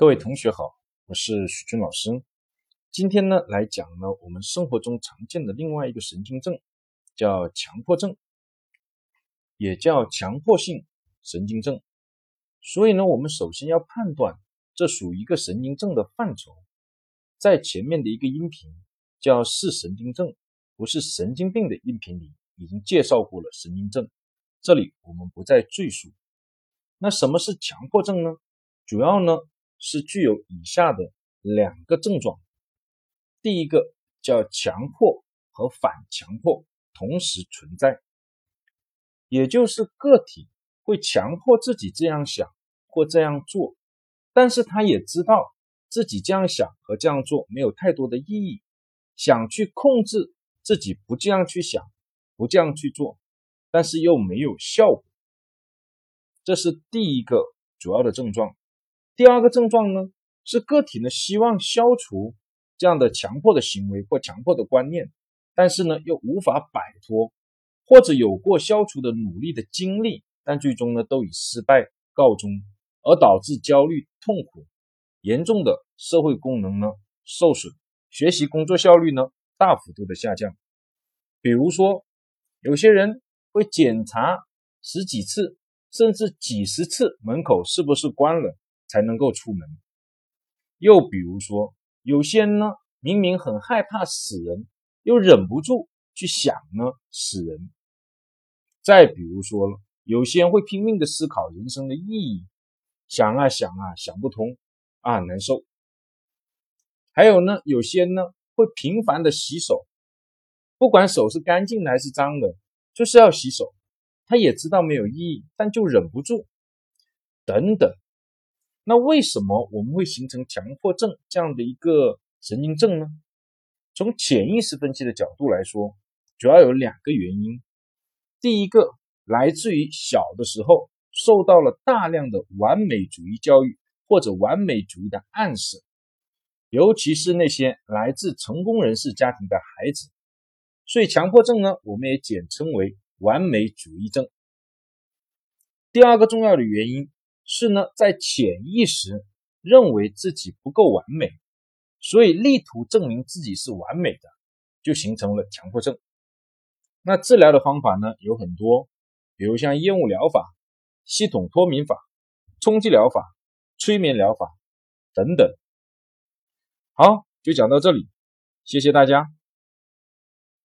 各位同学好，我是许军老师。今天呢，来讲呢我们生活中常见的另外一个神经症，叫强迫症，也叫强迫性神经症。所以呢，我们首先要判断这属于一个神经症的范畴。在前面的一个音频叫是神经症，不是神经病的音频里已经介绍过了神经症，这里我们不再赘述。那什么是强迫症呢？主要呢是具有以下的两个症状。第一个叫强迫和反强迫同时存在，也就是个体会强迫自己这样想或这样做，但是他也知道自己这样想和这样做没有太多的意义，想去控制自己不这样去想，不这样去做，但是又没有效果。这是第一个主要的症状。第二个症状呢，是个体呢希望消除。这样的强迫的行为或强迫的观念，但是呢又无法摆脱，或者有过消除的努力的经历，但最终呢都以失败告终，而导致焦虑痛苦，严重的社会功能呢受损，学习工作效率呢大幅度的下降。比如说，有些人会检查十几次，甚至几十次门口是不是关了才能够出门。又比如说。有些人呢，明明很害怕死人，又忍不住去想呢死人。再比如说了，有些人会拼命的思考人生的意义，想啊想啊想不通啊难受。还有呢，有些人呢会频繁的洗手，不管手是干净的还是脏的，就是要洗手。他也知道没有意义，但就忍不住。等等。那为什么我们会形成强迫症这样的一个神经症呢？从潜意识分析的角度来说，主要有两个原因。第一个来自于小的时候受到了大量的完美主义教育或者完美主义的暗示，尤其是那些来自成功人士家庭的孩子，所以强迫症呢，我们也简称为完美主义症。第二个重要的原因。是呢，在潜意识认为自己不够完美，所以力图证明自己是完美的，就形成了强迫症。那治疗的方法呢有很多，比如像厌恶疗法、系统脱敏法、冲击疗法、催眠疗法等等。好，就讲到这里，谢谢大家。